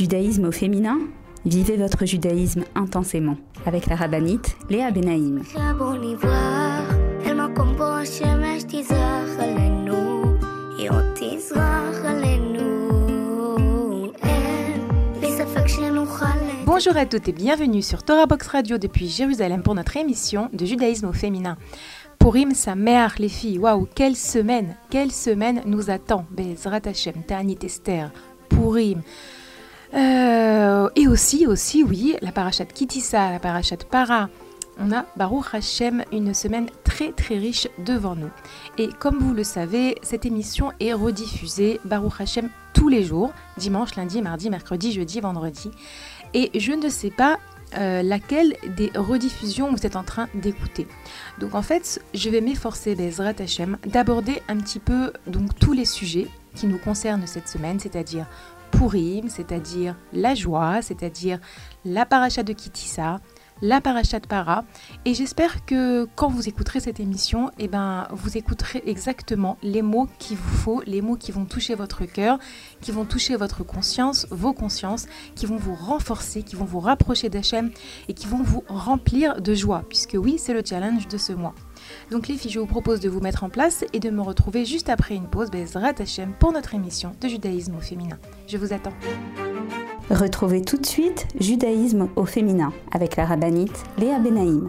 Judaïsme au féminin Vivez votre judaïsme intensément avec la rabbinite Léa Benaïm. Bonjour à toutes et bienvenue sur Torah Box Radio depuis Jérusalem pour notre émission de judaïsme au féminin. Purim mère les filles, waouh, quelle semaine, quelle semaine nous attend. Bezrat Hashem, Tanit Esther, Purim. Euh, et aussi, aussi, oui, la parachat Kitissa, la parachat Para. On a Baruch Hashem une semaine très très riche devant nous. Et comme vous le savez, cette émission est rediffusée Baruch Hashem tous les jours, dimanche, lundi, mardi, mercredi, jeudi, vendredi. Et je ne sais pas euh, laquelle des rediffusions vous êtes en train d'écouter. Donc en fait, je vais m'efforcer, Bezrat Hashem, d'aborder un petit peu donc tous les sujets qui nous concernent cette semaine, c'est-à-dire Purim, c'est-à-dire la joie, c'est-à-dire la paracha de Kitissa, la paracha de Para. Et j'espère que quand vous écouterez cette émission, eh ben, vous écouterez exactement les mots qu'il vous faut, les mots qui vont toucher votre cœur, qui vont toucher votre conscience, vos consciences, qui vont vous renforcer, qui vont vous rapprocher d'Hachem et qui vont vous remplir de joie, puisque oui, c'est le challenge de ce mois. Donc les filles, je vous propose de vous mettre en place et de me retrouver juste après une pause Bezrat Hashem pour notre émission de judaïsme au féminin. Je vous attends. Retrouvez tout de suite Judaïsme au féminin avec la rabbinite Léa Benaïm.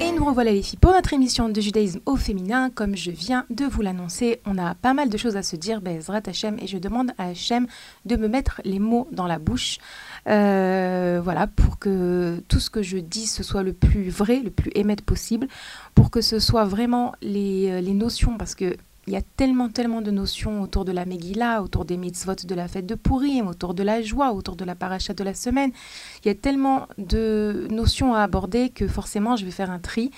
Et nous revoilà les filles pour notre émission de judaïsme au féminin. Comme je viens de vous l'annoncer, on a pas mal de choses à se dire, Bezrat Hachem, et je demande à Hachem de me mettre les mots dans la bouche. Euh, voilà, pour que tout ce que je dis, ce soit le plus vrai, le plus émettre possible, pour que ce soit vraiment les, les notions, parce que il y a tellement, tellement de notions autour de la Megillah, autour des mitzvot de la fête de Purim, autour de la joie, autour de la paracha de la semaine. Il y a tellement de notions à aborder que forcément je vais faire un tri.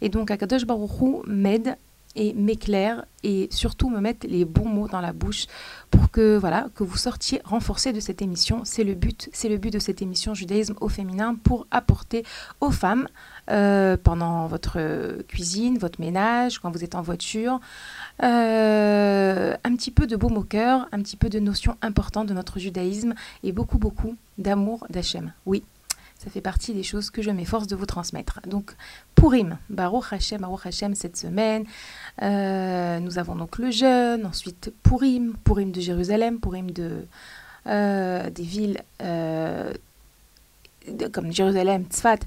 Et donc Akadosh Baruch m'aide et m'éclaire et surtout me mettre les bons mots dans la bouche pour que voilà que vous sortiez renforcés de cette émission. C'est le but, c'est le but de cette émission judaïsme au féminin pour apporter aux femmes euh, pendant votre cuisine, votre ménage, quand vous êtes en voiture, euh, un petit peu de baume au cœur, un petit peu de notions importantes de notre judaïsme et beaucoup beaucoup d'amour d'Hachem. Oui, ça fait partie des choses que je m'efforce de vous transmettre. Donc, Purim, Baruch Hashem, Baruch Hashem cette semaine. Euh, nous avons donc le jeûne, ensuite Purim, Purim de Jérusalem, Purim de, euh, des villes euh, comme Jérusalem, Tzfat.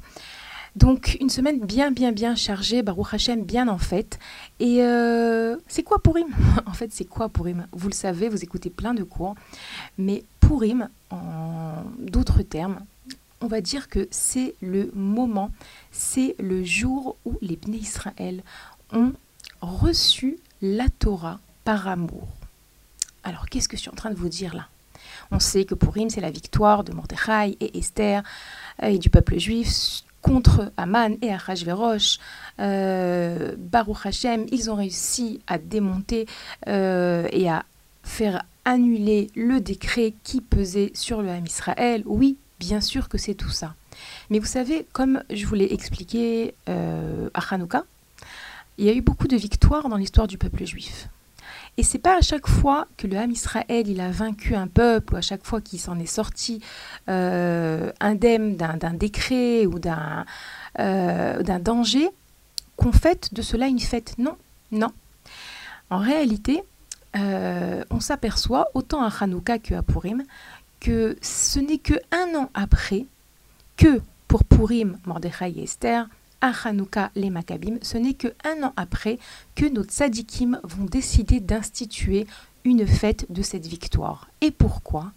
Donc une semaine bien bien bien chargée, Baruch Hashem bien en fait. Et c'est quoi Purim En fait c'est quoi Purim Vous le savez, vous écoutez plein de cours, mais Purim, en d'autres termes, on va dire que c'est le moment, c'est le jour où les Bnei Israël ont reçu la Torah par amour. Alors, qu'est-ce que je suis en train de vous dire là? On sait que Purim, c'est la victoire de Mordechai et Esther euh, et du peuple juif contre Aman et Achashverosh. Euh, Baruch Hashem, ils ont réussi à démonter euh, et à faire annuler le décret qui pesait sur le Ham Israël. Oui, Bien sûr que c'est tout ça. Mais vous savez, comme je vous l'ai expliqué euh, à Hanouka, il y a eu beaucoup de victoires dans l'histoire du peuple juif. Et c'est pas à chaque fois que le Ham Israël il a vaincu un peuple ou à chaque fois qu'il s'en est sorti euh, indemne d'un décret ou d'un euh, danger qu'on fête de cela une fête. Non, non. En réalité, on s'aperçoit, autant à Hanouka qu'à Purim, que ce n'est que un an après que pour Purim, Mordechai et Esther, à Hanouka, les Maccabim, ce n'est que un an après que nos tzadikim vont décider d'instituer une fête de cette victoire. Et pourquoi?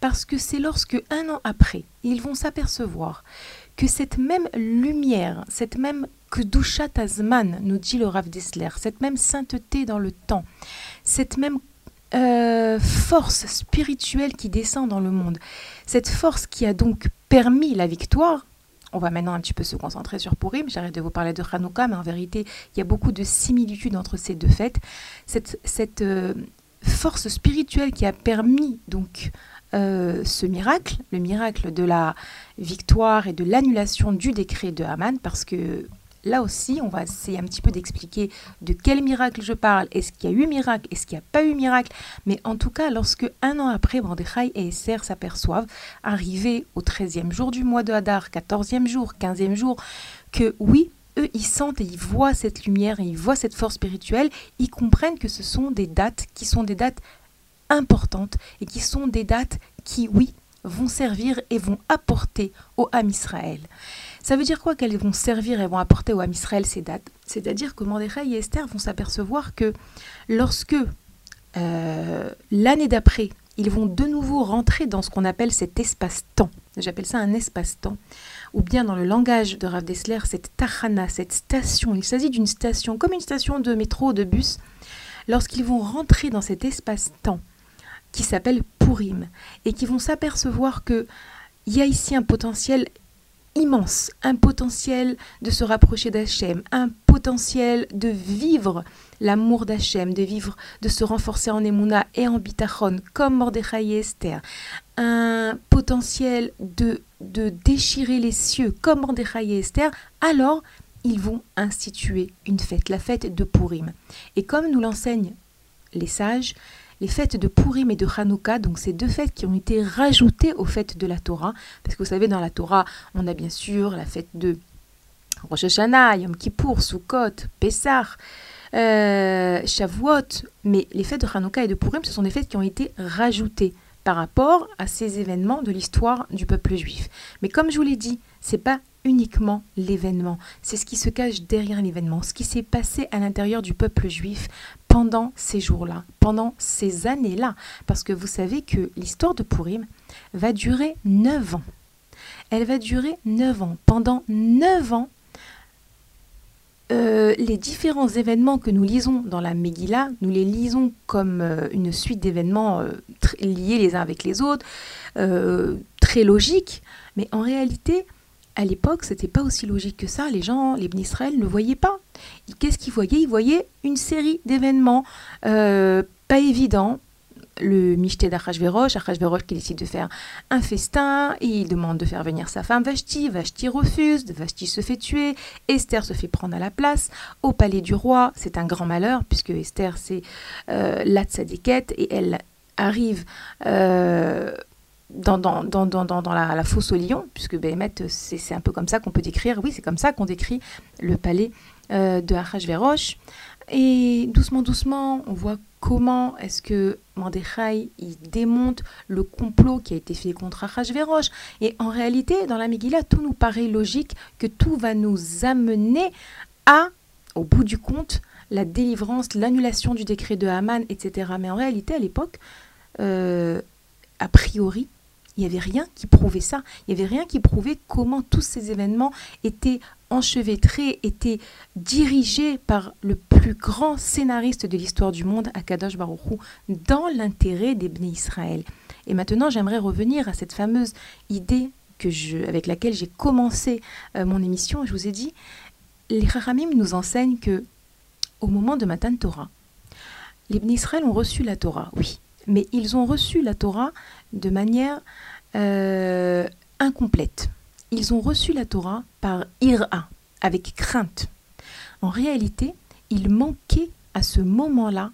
Parce que c'est lorsque un an après, ils vont s'apercevoir que cette même lumière, cette même Kedushat Azman, nous dit le Rav Dessler, cette même sainteté dans le temps, cette même euh, force spirituelle qui descend dans le monde, cette force qui a donc permis la victoire, on va maintenant un petit peu se concentrer sur Purim. J'arrête de vous parler de Hanouka, mais en vérité, il y a beaucoup de similitudes entre ces deux fêtes. Cette, euh, force spirituelle qui a permis donc euh, ce miracle, le miracle de la victoire et de l'annulation du décret de Haman, parce que là aussi, on va essayer un petit peu d'expliquer de quel miracle je parle. Est-ce qu'il y a eu miracle? Est-ce qu'il n'y a pas eu miracle? Mais en tout cas, lorsque un an après, Mordechai et Esther s'aperçoivent, arrivés au 13e jour du mois de Hadar, 14e jour, 15e jour, que oui, eux, ils sentent et ils voient cette lumière et ils voient cette force spirituelle, ils comprennent que ce sont des dates qui sont des dates importantes et qui sont des dates qui, oui, vont servir et vont apporter au Ham Israël. Ça veut dire quoi qu'elles vont servir et vont apporter au Ham Israël ces dates? C'est-à-dire que Mordechai et Esther vont s'apercevoir que lorsque euh, l'année d'après, ils vont de nouveau rentrer dans ce qu'on appelle cet espace-temps. J'appelle ça un espace-temps. Ou bien dans le langage de Rav Dessler, cette tahana, cette station. Il s'agit d'une station, comme une station de métro, de bus. Lorsqu'ils vont rentrer dans cet espace-temps, qui s'appelle Purim et qui vont s'apercevoir que il y a ici un potentiel immense, un potentiel de se rapprocher d'Hachem, un potentiel de vivre l'amour d'Hachem, de vivre, de se renforcer en Emouna et en Bitachon, comme Mordechai et Esther, un potentiel de, de déchirer les cieux, comme Mordechai et Esther, alors ils vont instituer une fête, la fête de Purim. Et comme nous l'enseignent les sages, les fêtes de Purim et de Hanouka, donc ces deux fêtes qui ont été rajoutées aux fêtes de la Torah, parce que vous savez, dans la Torah, on a bien sûr la fête de Rosh Hashanah, Yom Kippour, Sukkot, Pessah, euh, Shavuot, mais les fêtes de Hanouka et de Purim, ce sont des fêtes qui ont été rajoutées par rapport à ces événements de l'histoire du peuple juif. Mais comme je vous l'ai dit, c'est pas uniquement l'événement, c'est ce qui se cache derrière l'événement, ce qui s'est passé à l'intérieur du peuple juif pendant ces jours-là, pendant ces années-là. Parce que vous savez que l'histoire de Purim va durer neuf ans. Elle va durer neuf ans. Pendant neuf ans, euh, les différents événements que nous lisons dans la Megillah, nous les lisons comme euh, une suite d'événements euh, liés les uns avec les autres, très logiques, mais en réalité, à l'époque, c'était pas aussi logique que ça. Les gens, les Israël ne voyaient pas. Qu'est-ce qu'ils voyaient? Ils voyaient une série d'événements euh, pas évidents. Le Michté d'Achashverosh, Achashverosh qui décide de faire un festin, il demande de faire venir sa femme Vashti, Vashti refuse, Vashti se fait tuer, Esther se fait prendre à la place, au palais du roi, c'est un grand malheur, puisque Esther c'est euh, la tzadikette, et elle arrive euh, dans, dans, dans, dans la, la, fosse au lion, puisque Béhémet, c'est un peu comme ça qu'on peut décrire, oui, c'est comme ça qu'on décrit le palais euh, de Achashverosh. Et doucement, doucement, on voit comment est-ce que Mordechai il démonte le complot qui a été fait contre Achashverosh. Et en réalité, dans la Megillah, tout nous paraît logique que tout va nous amener à, au bout du compte, la délivrance, l'annulation du décret de Haman, etc. Mais en réalité, à l'époque, euh, a priori, il n'y avait rien qui prouvait ça. Il n'y avait rien qui prouvait comment tous ces événements étaient enchevêtrés, étaient dirigés par le plus grand scénariste de l'histoire du monde, Akadosh Baruch dans l'intérêt des Bnei Israël. Et maintenant, j'aimerais revenir à cette fameuse idée avec laquelle j'ai commencé euh, mon émission. Je vous ai dit, les Haramim nous enseignent que au moment de Matan Torah, les Bnei Israël ont reçu la Torah, oui, mais ils ont reçu la Torah de manière euh, incomplète. Ils ont reçu la Torah par ira, avec crainte. En réalité, il manquait à ce moment-là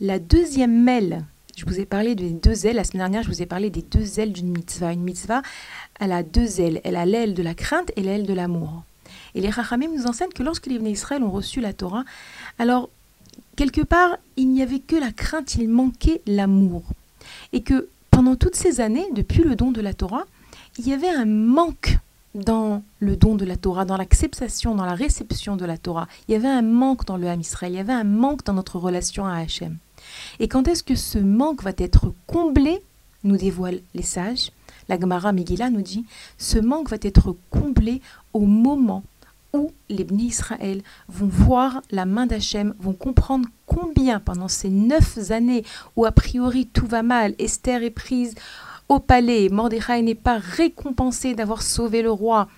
la deuxième mêle. Je vous ai parlé des deux ailes. La semaine dernière, je vous ai parlé des deux ailes d'une mitzvah. Une mitzvah, elle a deux ailes. Elle a l'aile de la crainte et l'aile de l'amour. Et les Rachamim nous enseignent que lorsque les Israël ont reçu la Torah, alors, quelque part, il n'y avait que la crainte, il manquait l'amour. Et que pendant toutes ces années, depuis le don de la Torah, il y avait un manque dans le don de la Torah, dans l'acceptation, dans la réception de la Torah. Il y avait un manque dans le Ham Israël, il y avait un manque dans notre relation à Hachem. Et quand est-ce que ce manque va être comblé nous dévoilent les sages. La Gemara Megillah nous dit ce manque va être comblé au moment où les Bnei Israël vont voir la main d'Hachem, vont comprendre combien pendant ces neuf années où a priori tout va mal, Esther est prise au palais. Mordechai n'est pas récompensé d'avoir sauvé le roi.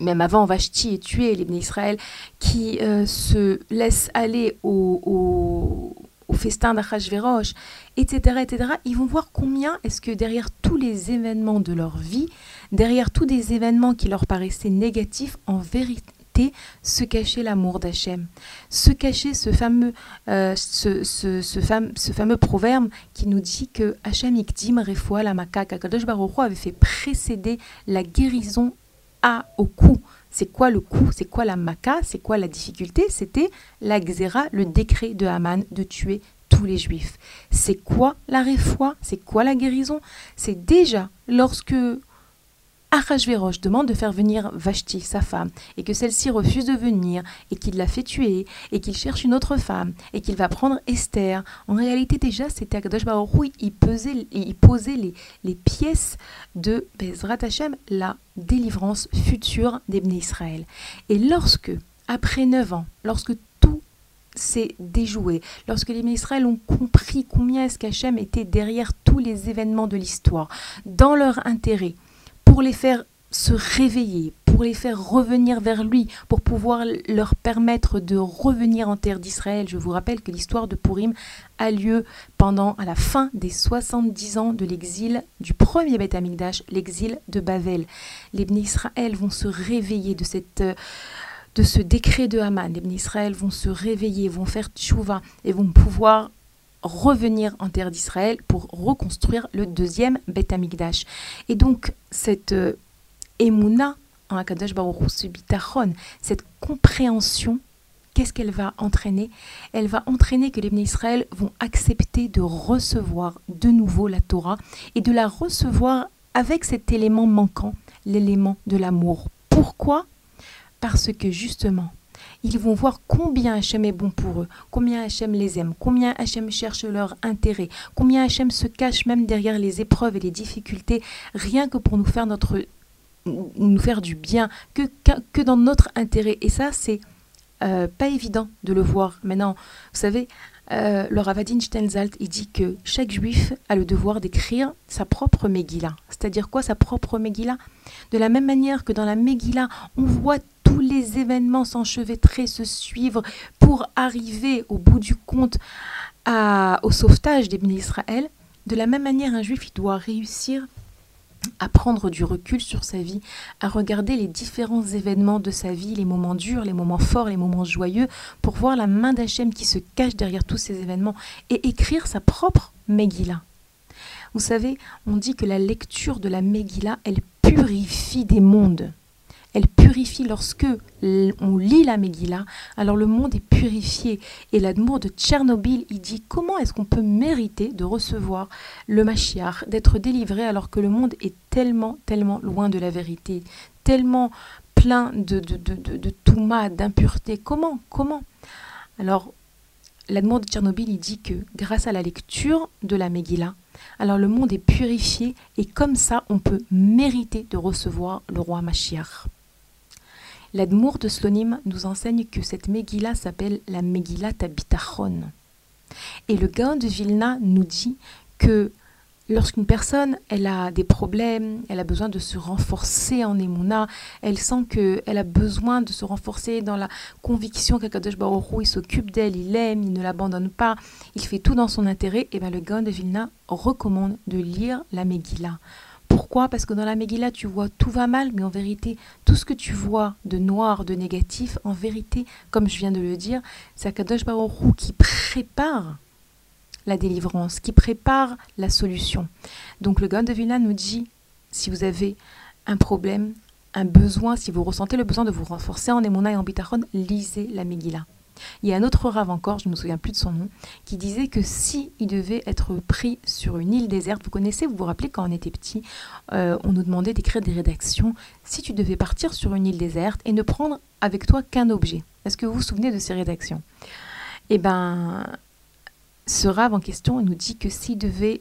Même avant, Vashti est tué, les Israël qui euh, se laissent aller au, festin d'Achashverosh, etc., etc. Ils vont voir combien est-ce que derrière tous les événements de leur vie, derrière tous des événements qui leur paraissaient négatifs, en vérité, se cachait l'amour d'Hachem, se cachait ce fameux, euh, ce, ce, fameux, proverbe qui nous dit que Hachem ikdim refoua la Baruch avait fait précéder la guérison à au coup. C'est quoi le coup? C'est quoi la maka C'est quoi la difficulté? C'était la xéra, le décret de Haman de tuer tous les juifs. C'est quoi la réfoua? C'est quoi la guérison? C'est déjà lorsque Achashverosh demande de faire venir Vashti, sa femme, et que celle-ci refuse de venir, et qu'il la fait tuer, et qu'il cherche une autre femme, et qu'il va prendre Esther. En réalité, déjà, c'était Akadosh Baruch il posait les, les pièces de Bezrat Hashem, la délivrance future d'Ebné Israël. Et lorsque, après neuf ans, lorsque tout s'est déjoué, lorsque les Israël ont compris combien est-ce qu'Hachem était derrière tous les événements de l'histoire, dans leur intérêt, pour les faire se réveiller, pour les faire revenir vers lui, pour pouvoir leur permettre de revenir en terre d'Israël. Je vous rappelle que l'histoire de Purim a lieu pendant, à la fin des 70 ans de l'exil du premier Beth Amikdash, l'exil de Bavel. Les Bnei Israël vont se réveiller de cette de ce décret de Haman. Les Israël vont se réveiller, vont faire tchouva et vont pouvoir revenir en terre d'Israël pour reconstruire le deuxième Beth Amikdash. Et donc, cette euh, Emouna, en Akadosh Baruch cette compréhension, qu'est-ce qu'elle va entraîner? Elle va entraîner que les Bnei Israël vont accepter de recevoir de nouveau la Torah et de la recevoir avec cet élément manquant, l'élément de l'amour. Pourquoi? Parce que justement, ils vont voir combien Hachem est bon pour eux, combien Hachem les aime, combien Hachem cherche leur intérêt, combien Hachem se cache même derrière les épreuves et les difficultés, rien que pour nous faire notre du bien, que, que, dans notre intérêt. Et ça, c'est euh, pas évident de le voir. Maintenant, vous savez, euh, le Ravadin Stenzalt, il dit que chaque juif a le devoir d'écrire sa propre Megillah. C'est-à-dire quoi sa propre Megillah? De la même manière que dans la Megillah, on voit tous les événements s'enchevêtrer, se suivre pour arriver au bout du compte au sauvetage des Israël. De la même manière, un juif il doit réussir à prendre du recul sur sa vie, à regarder les différents événements de sa vie, les moments durs, les moments forts, les moments joyeux, pour voir la main d'Hachem qui se cache derrière tous ces événements et écrire sa propre Megillah. Vous savez, on dit que la lecture de la Megillah, elle purifie des mondes elle purifie lorsque on lit la Megillah, alors le monde est purifié. Et l'amour de Tchernobyl, il dit comment est-ce qu'on peut mériter de recevoir le Mashiach, d'être délivré alors que le monde est tellement, tellement loin de la vérité, tellement plein de, de, de, de, d'impureté. Comment Comment? Alors, l'amour de Tchernobyl, il dit que grâce à la lecture de la Megillah, alors le monde est purifié et comme ça, on peut mériter de recevoir le roi Mashiach. L'Admour de Slonim nous enseigne que cette Megillah s'appelle la Megillah Tabitachon. Et le Gaon de Vilna nous dit que lorsqu'une personne elle a des problèmes, elle a besoin de se renforcer en Emouna, elle sent qu'elle a besoin de se renforcer dans la conviction qu'Akadosh Baruch il s'occupe d'elle, il l'aime, il ne l'abandonne pas, il fait tout dans son intérêt, et bien le Gaon de Vilna recommande de lire la Megillah Pourquoi? Parce que dans la Megillah, tu vois tout va mal, mais en vérité, tout ce que tu vois de noir, de négatif, en vérité, comme je viens de le dire, c'est Akadosh Baruch qui prépare la délivrance, qui prépare la solution. Donc le Gaon de Vilna nous dit, si vous avez un problème, un besoin, si vous ressentez le besoin de vous renforcer en Emouna et en Bitachon, lisez la Megillah. Il y a un autre rave encore, je ne me souviens plus de son nom, qui disait que si il devait être pris sur une île déserte, vous connaissez, vous vous rappelez quand on était petit, euh, on nous demandait d'écrire des rédactions, si tu devais partir sur une île déserte et ne prendre avec toi qu'un objet. Est-ce que vous vous souvenez de ces rédactions? Eh bien, ce rave en question, nous dit que s'il devait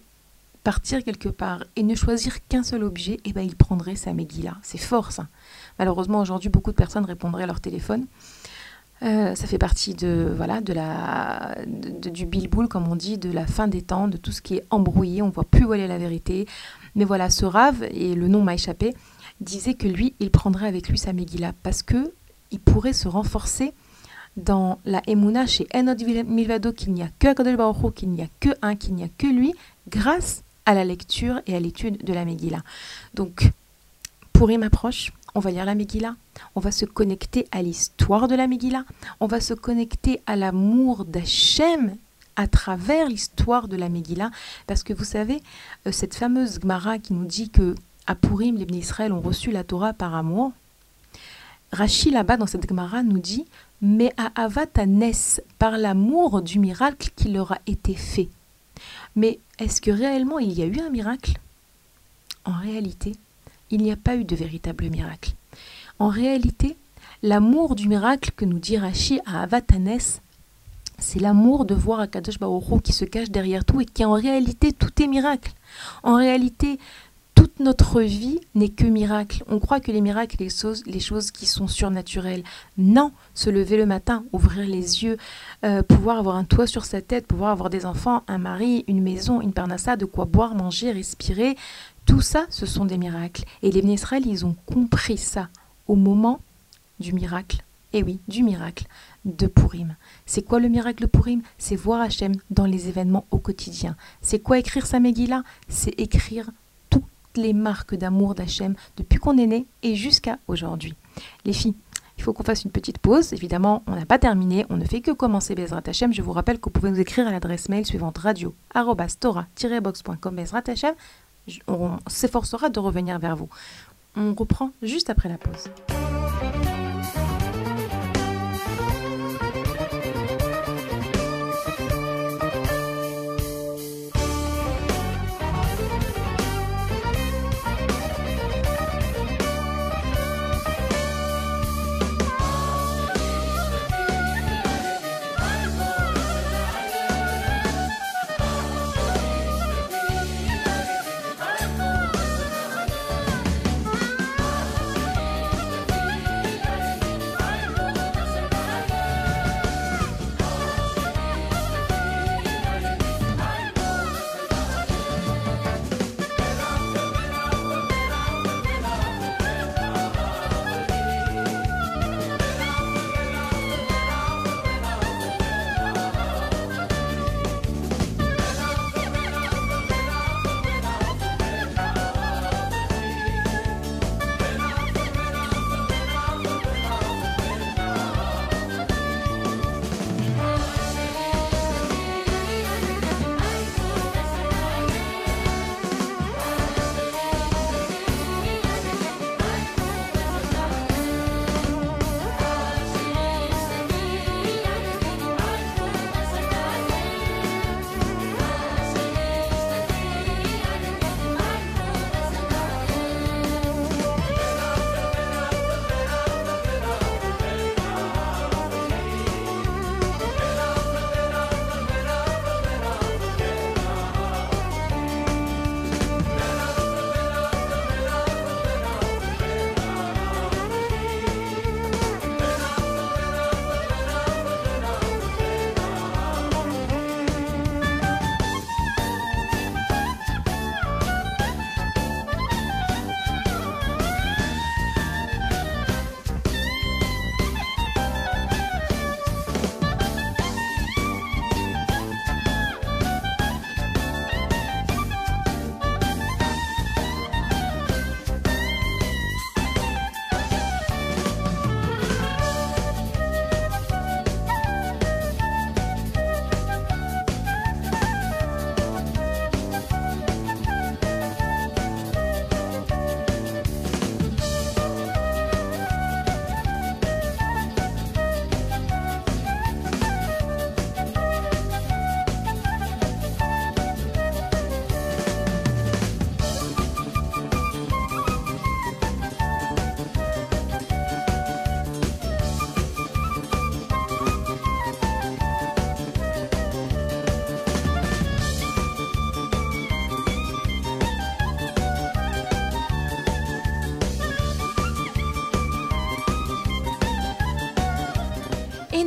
partir quelque part et ne choisir qu'un seul objet, eh ben, il prendrait sa Megillah. C'est fort ça. Malheureusement, aujourd'hui, beaucoup de personnes répondraient à leur téléphone. Euh, ça fait partie de voilà de la du bilboul comme on dit de la fin des temps de tout ce qui est embrouillé on voit plus où est la vérité. Mais voilà ce rave et le nom m'a échappé disait que lui il prendrait avec lui sa Megillah parce que il pourrait se renforcer dans la Emouna chez Enod Milvado qu'il n'y a que Baruch qu'il n'y a que un qu'il n'y a que lui grâce à la lecture et à l'étude de la Megillah. Donc pour m'approche on va lire la Megillah, on va se connecter à l'histoire de la Megillah, on va se connecter à l'amour d'Hachem à travers l'histoire de la Megillah, parce que vous savez, euh, cette fameuse Gemara qui nous dit que à Purim, les Israël ont reçu la Torah par amour, Rachi là-bas dans cette Gemara nous dit mais à Avatanes par l'amour du miracle qui leur a été fait. Mais est-ce que réellement il y a eu un miracle? En réalité, il n'y a pas eu de véritable miracle. En réalité, l'amour du miracle que nous dit Rashi à Avatanes, c'est l'amour de voir Akadosh Baruch qui se cache derrière tout et qui en réalité tout est miracle. En réalité, toute notre vie n'est que miracle. On croit que les miracles, les choses, les choses qui sont surnaturelles. Non, se lever le matin, ouvrir les yeux, euh, pouvoir avoir un toit sur sa tête, pouvoir avoir des enfants, un mari, une maison, une parnassa, de quoi boire, manger, respirer, tout ça, ce sont des miracles. Et les Israël, ils ont compris ça au moment du miracle. Et eh oui, du miracle de Purim. C'est quoi le miracle de Purim? C'est voir Hachem dans les événements au quotidien. C'est quoi écrire sa Megillah? C'est écrire toutes les marques d'amour d'Hachem depuis qu'on est né et jusqu'à aujourd'hui. Les filles, il faut qu'on fasse une petite pause. Évidemment, on n'a pas terminé. On ne fait que commencer Bezrat Hachem. Je vous rappelle que vous pouvez nous écrire à l'adresse mail suivante radio boxcom Bezrat Hachem on s'efforcera de revenir vers vous. On reprend juste après la pause.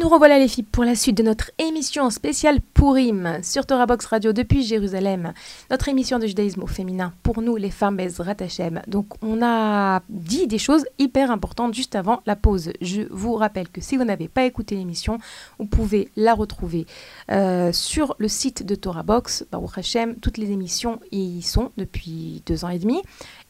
Nous revoilà les filles pour la suite de notre émission spéciale Purim sur Torah Box Radio depuis Jérusalem. Notre émission de judaïsme au féminin pour nous les femmes Bezrat Hashem. Donc on a dit des choses hyper importantes juste avant la pause. Je vous rappelle que si vous n'avez pas écouté l'émission, vous pouvez la retrouver euh, sur le site de Torah Box. Baruch Hashem, toutes les émissions y sont depuis deux ans et demi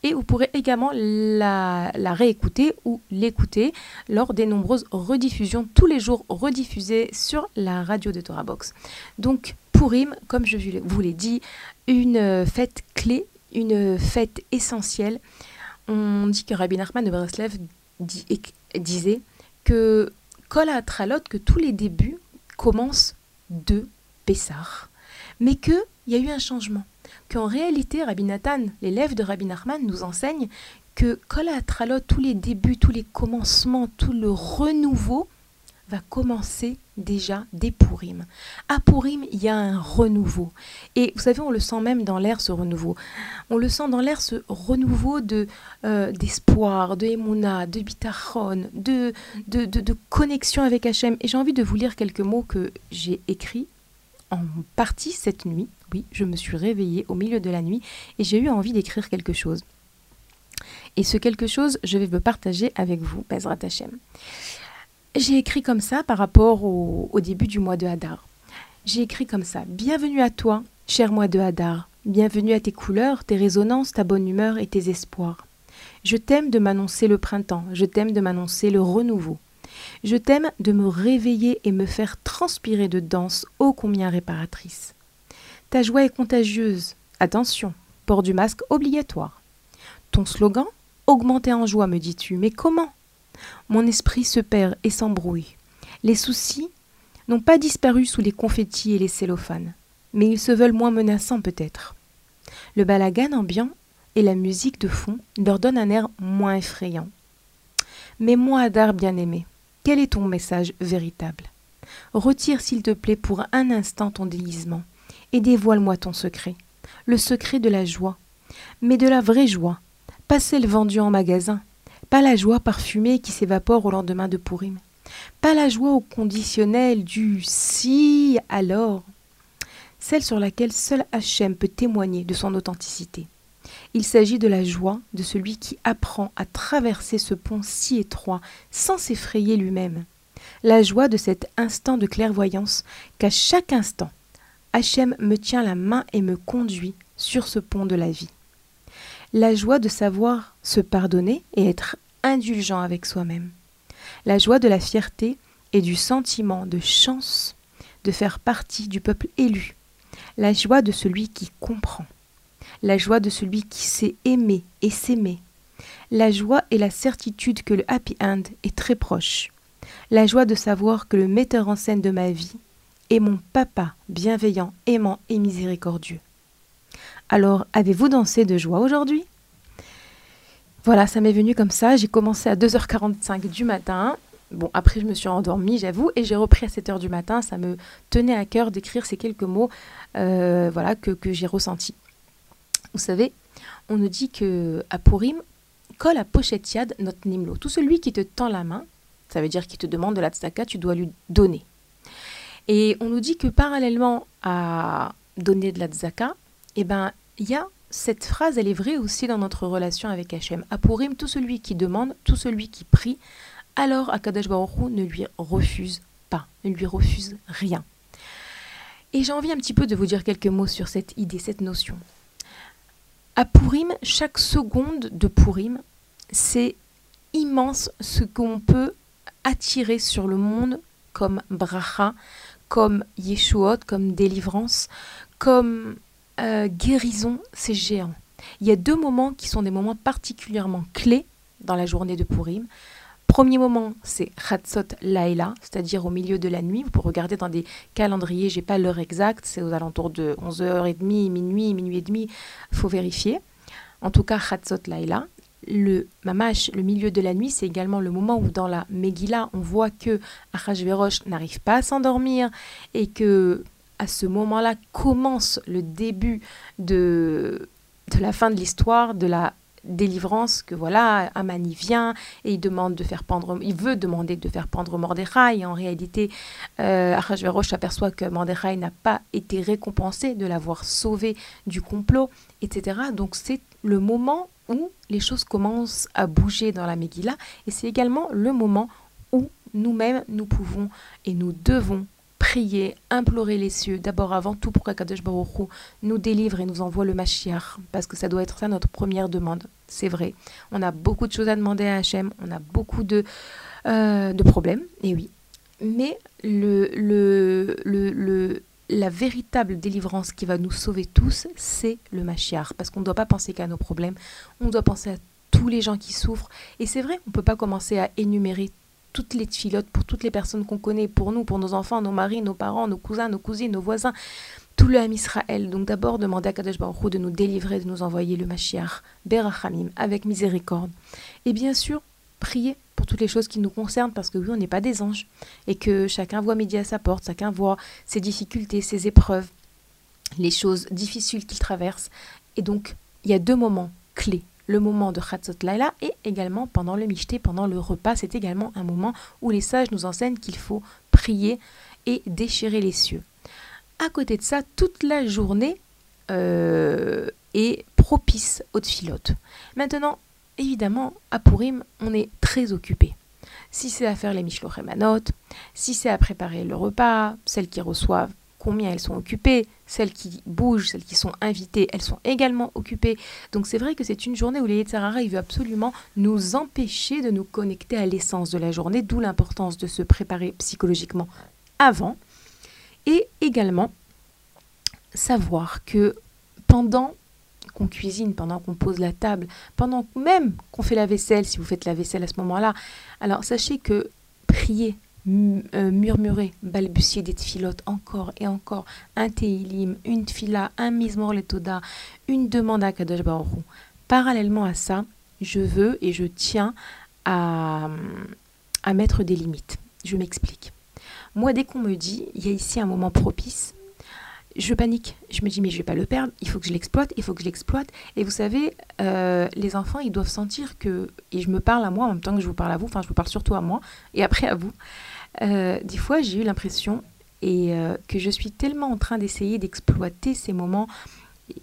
et vous pourrez également la, réécouter ou l'écouter lors des nombreuses rediffusions, tous les jours rediffusées sur la radio de Torah Box. Donc, Purim, comme je vous l'ai dit, une fête clé, une fête essentielle. On dit que Rabbi Nachman de Breslev disait que Kol que tous les débuts commencent de Pessah, mais qu'il y a eu un changement qu'en réalité, Rabbi Nathan, l'élève de Rabbi Nachman, nous enseigne que Kol Atralot, tous les débuts, tous les commencements, tout le renouveau va commencer déjà dès Purim. À Purim, il y a un renouveau. Et vous savez, on le sent même dans l'air, ce renouveau. On le sent dans l'air, ce renouveau de, euh, d'espoir, de émouna, de bitachon, de, de, de, de connexion avec Hachem. Et j'ai envie de vous lire quelques mots que j'ai écrits en partie cette nuit. Oui, je me suis réveillée au milieu de la nuit et j'ai eu envie d'écrire quelque chose. Et ce quelque chose, je vais me partager avec vous, Bezrat Hashem. J'ai écrit comme ça par rapport au début du mois de Hadar. J'ai écrit comme ça Bienvenue à toi, cher mois de Hadar. Bienvenue à tes couleurs, tes résonances, ta bonne humeur et tes espoirs. Je t'aime de m'annoncer le printemps, je t'aime de m'annoncer le renouveau. Je t'aime de me réveiller et me faire transpirer de danse ô combien réparatrice. Ta joie est contagieuse. Attention, port du masque obligatoire. Ton slogan Augmenter en joie, me dis-tu, mais comment? Mon esprit se perd et s'embrouille. Les soucis n'ont pas disparu sous les confettis et les cellophanes, mais ils se veulent moins menaçants peut-être. Le balagan ambiant et la musique de fond leur donnent un air moins effrayant. Mais moi, Adar bien-aimé, quel est ton message véritable? Retire, s'il te plaît, pour un instant ton délisement et dévoile-moi ton secret, le secret de la joie, mais de la vraie joie, pas celle vendue en magasin, pas la joie parfumée qui s'évapore au lendemain de Pourim, pas la joie au conditionnel du si alors, celle sur laquelle seul Hachem peut témoigner de son authenticité. Il s'agit de la joie de celui qui apprend à traverser ce pont si étroit sans s'effrayer lui-même. La joie de cet instant de clairvoyance qu'à chaque instant, Hachem me tient la main et me conduit sur ce pont de la vie. La joie de savoir se pardonner et être indulgent avec soi-même. La joie de la fierté et du sentiment de chance de faire partie du peuple élu. La joie de celui qui comprend la joie de celui qui sait aimer et s'aimer, la joie et la certitude que le happy end est très proche, la joie de savoir que le metteur en scène de ma vie est mon papa bienveillant, aimant et miséricordieux. Alors, avez-vous dansé de joie aujourd'hui? Voilà, ça m'est venu comme ça. J'ai commencé à 2h45 du matin. Bon, après, je me suis endormie, j'avoue, et j'ai repris à 7h du matin. Ça me tenait à cœur d'écrire ces quelques mots euh, voilà, que, que j'ai ressentis. Vous savez, on nous dit que à Purim, colle à notre nimlo. Tout celui qui te tend la main, ça veut dire qu'il te demande de la tzaka, tu dois lui donner. Et on nous dit que parallèlement à donner de la tzaka, eh ben, il y a cette phrase, elle est vraie aussi dans notre relation avec Hachem. À Purim, tout celui qui demande, tout celui qui prie, alors Akadash Baruch ne lui refuse pas, ne lui refuse rien. Et j'ai envie un petit peu de vous dire quelques mots sur cette idée, cette notion. À Purim, chaque seconde de Purim, c'est immense ce qu'on peut attirer sur le monde comme bracha, comme yeshuot, comme délivrance, comme euh, guérison, c'est géant. Il y a deux moments qui sont des moments particulièrement clés dans la journée de Purim. Premier moment, c'est Chatzot Laila, c'est-à-dire au milieu de la nuit. Vous pouvez regarder dans des calendriers, j'ai pas l'heure exacte, c'est aux alentours de 11h30, minuit, minuit et demi, faut vérifier. En tout cas, Chatzot Laila. Le mamash, le milieu de la nuit, c'est également le moment où dans la Megillah, on voit que Achashverosh n'arrive pas à s'endormir et que à ce moment-là commence le début de, de la fin de l'histoire, de la délivrance que voilà, Amani vient et il demande de faire pendre, il veut demander de faire pendre Mordechai. Et en réalité, euh, Achashverosh s'aperçoit que Mordechai n'a pas été récompensé de l'avoir sauvé du complot, etc. Donc c'est le moment où les choses commencent à bouger dans la Megillah et c'est également le moment où nous-mêmes nous pouvons et nous devons prier, implorer les cieux, d'abord avant tout pour qu'Akadosh Baruch nous délivre et nous envoie le Mashiach, parce que ça doit être ça notre première demande. C'est vrai. On a beaucoup de choses à demander à Hachem, on a beaucoup de, euh, de problèmes, et oui. Mais le, le, le, la véritable délivrance qui va nous sauver tous, c'est le Mashiach, parce qu'on ne doit pas penser qu'à nos problèmes, on doit penser à tous les gens qui souffrent. Et c'est vrai, on ne peut pas commencer à énumérer toutes les filotes, pour toutes les personnes qu'on connaît, pour nous, pour nos enfants, nos maris, nos parents, nos cousins, nos cousines, nos voisins, tout le Ham Israël. Donc d'abord, demander à Kadesh Baruch de nous délivrer, de nous envoyer le Mashiach, Berachamim, avec miséricorde. Et bien sûr, prier pour toutes les choses qui nous concernent, parce que oui, on n'est pas des anges, et que chacun voit midi à sa porte, chacun voit ses difficultés, ses épreuves, les choses difficiles qu'il traverse. Et donc, il y a deux moments clés le moment de Chatzot Laila et également pendant le Mishté, pendant le repas. C'est également un moment où les sages nous enseignent qu'il faut prier et déchirer les cieux. À côté de ça, toute la journée euh, est propice aux tfilotes. Maintenant, évidemment, à Purim, on est très occupé. Si c'est à faire les Mishlochemanot, si c'est à préparer le repas, celles qui reçoivent combien elles sont occupées. Celles qui bougent, celles qui sont invitées, elles sont également occupées. Donc c'est vrai que c'est une journée où les il veut absolument nous empêcher de nous connecter à l'essence de la journée, d'où l'importance de se préparer psychologiquement avant. Et également savoir que pendant qu'on cuisine, pendant qu'on pose la table, pendant même qu'on fait la vaisselle, si vous faites la vaisselle à ce moment-là, alors sachez que prier, murmurer, balbutier des tfilotes encore et encore, un teilim, une tfila, un mismor letoda, une demande à Kadosh Parallèlement à ça, je veux et je tiens à, à mettre des limites. Je m'explique. Moi, dès qu'on me dit, il y a ici un moment propice, je panique. Je me dis, mais je vais pas le perdre, il faut que je l'exploite, il faut que je l'exploite. Et vous savez, euh, les enfants, ils doivent sentir que, et je me parle à moi en même temps que je vous parle à vous, enfin, je vous parle surtout à moi, et après à vous, euh, des fois, j'ai eu l'impression et euh, que je suis tellement en train d'essayer d'exploiter ces moments.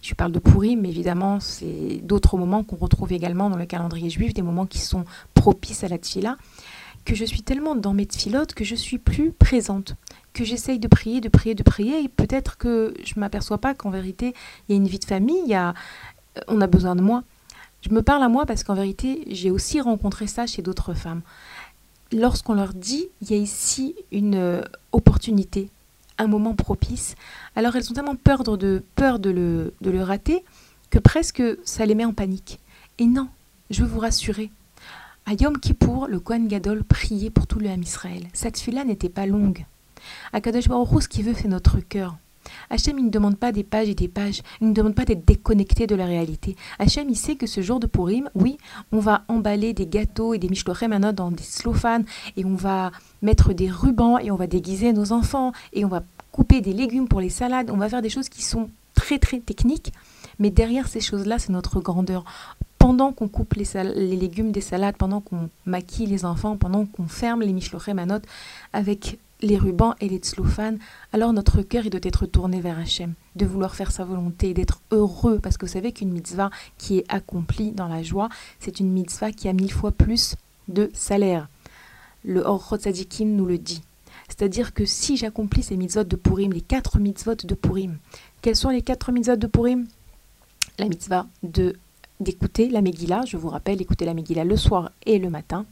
Je parle de pourri, mais évidemment, c'est d'autres moments qu'on retrouve également dans le calendrier juif, des moments qui sont propices à la tfila, que je suis tellement dans mes tfilotes que je suis plus présente, que j'essaye de prier, de prier, de prier, et peut-être que je m'aperçois pas qu'en vérité, il y a une vie de famille, il y a, on a besoin de moi. Je me parle à moi parce qu'en vérité, j'ai aussi rencontré ça chez d'autres femmes lorsqu'on leur dit il y a ici une euh, opportunité, un moment propice, alors elles ont tellement peur de, peur de le, rater que presque ça les met en panique. Et non, je veux vous rassurer. À Yom Kippour, le Kohen Gadol priait pour tout le Ham Israël. Cette fila n'était pas longue. À Kadosh Baruch ce qu'il veut, c'est notre cœur. Hachem, il ne demande pas des pages et des pages, il ne demande pas d'être déconnecté de la réalité. Hachem, il sait que ce jour de Purim, oui, on va emballer des gâteaux et des michlochem dans des slophanes, et on va mettre des rubans, et on va déguiser nos enfants, et on va couper des légumes pour les salades, on va faire des choses qui sont très très techniques, mais derrière ces choses-là, c'est notre grandeur. Pendant qu'on coupe les, les, légumes des salades, pendant qu'on maquille les enfants, pendant qu'on ferme les michlochem avec les rubans et les tslophanes, alors notre cœur doit être tourné vers Hachem, de vouloir faire sa volonté, d'être heureux, parce que vous savez qu'une mitzvah qui est accomplie dans la joie, c'est une mitzvah qui a mille fois plus de salaire. Le Orchot Sadikim nous le dit. C'est-à-dire que si j'accomplis ces mitzvot de Purim, les quatre mitzvot de Purim, quels sont les quatre mitzvot de Purim? La mitzvah de d'écouter la Megillah, je vous rappelle, écouter la Megillah le soir et le matin.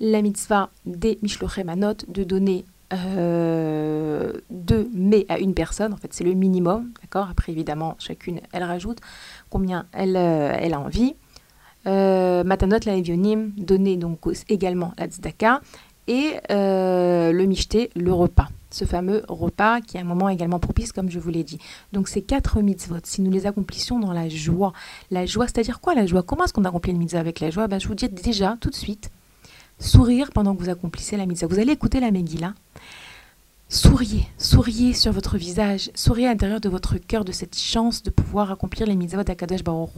La mitzvah des Mishlochemanot, de donner euh, de mais à une personne, en fait c'est le minimum, d'accord? Après évidemment chacune elle rajoute combien elle, euh, elle a envie. Euh, Matanot la Evionim, donner donc également la tzedaka et euh, le michté, le repas. Ce fameux repas qui est un moment également propice, comme je vous l'ai dit. Donc ces quatre mitzvot, si nous les accomplissions dans la joie, la joie, c'est-à-dire quoi la joie? Comment est-ce qu'on accomplit une mitzvah avec la joie? Ben, Je vous dis déjà tout de suite, sourire pendant que vous accomplissez la mitzvah. Vous allez écouter la Megillah. Souriez, souriez sur votre visage, souriez à l'intérieur de votre cœur de cette chance de pouvoir accomplir les mitzvot d'Akadosh Baruch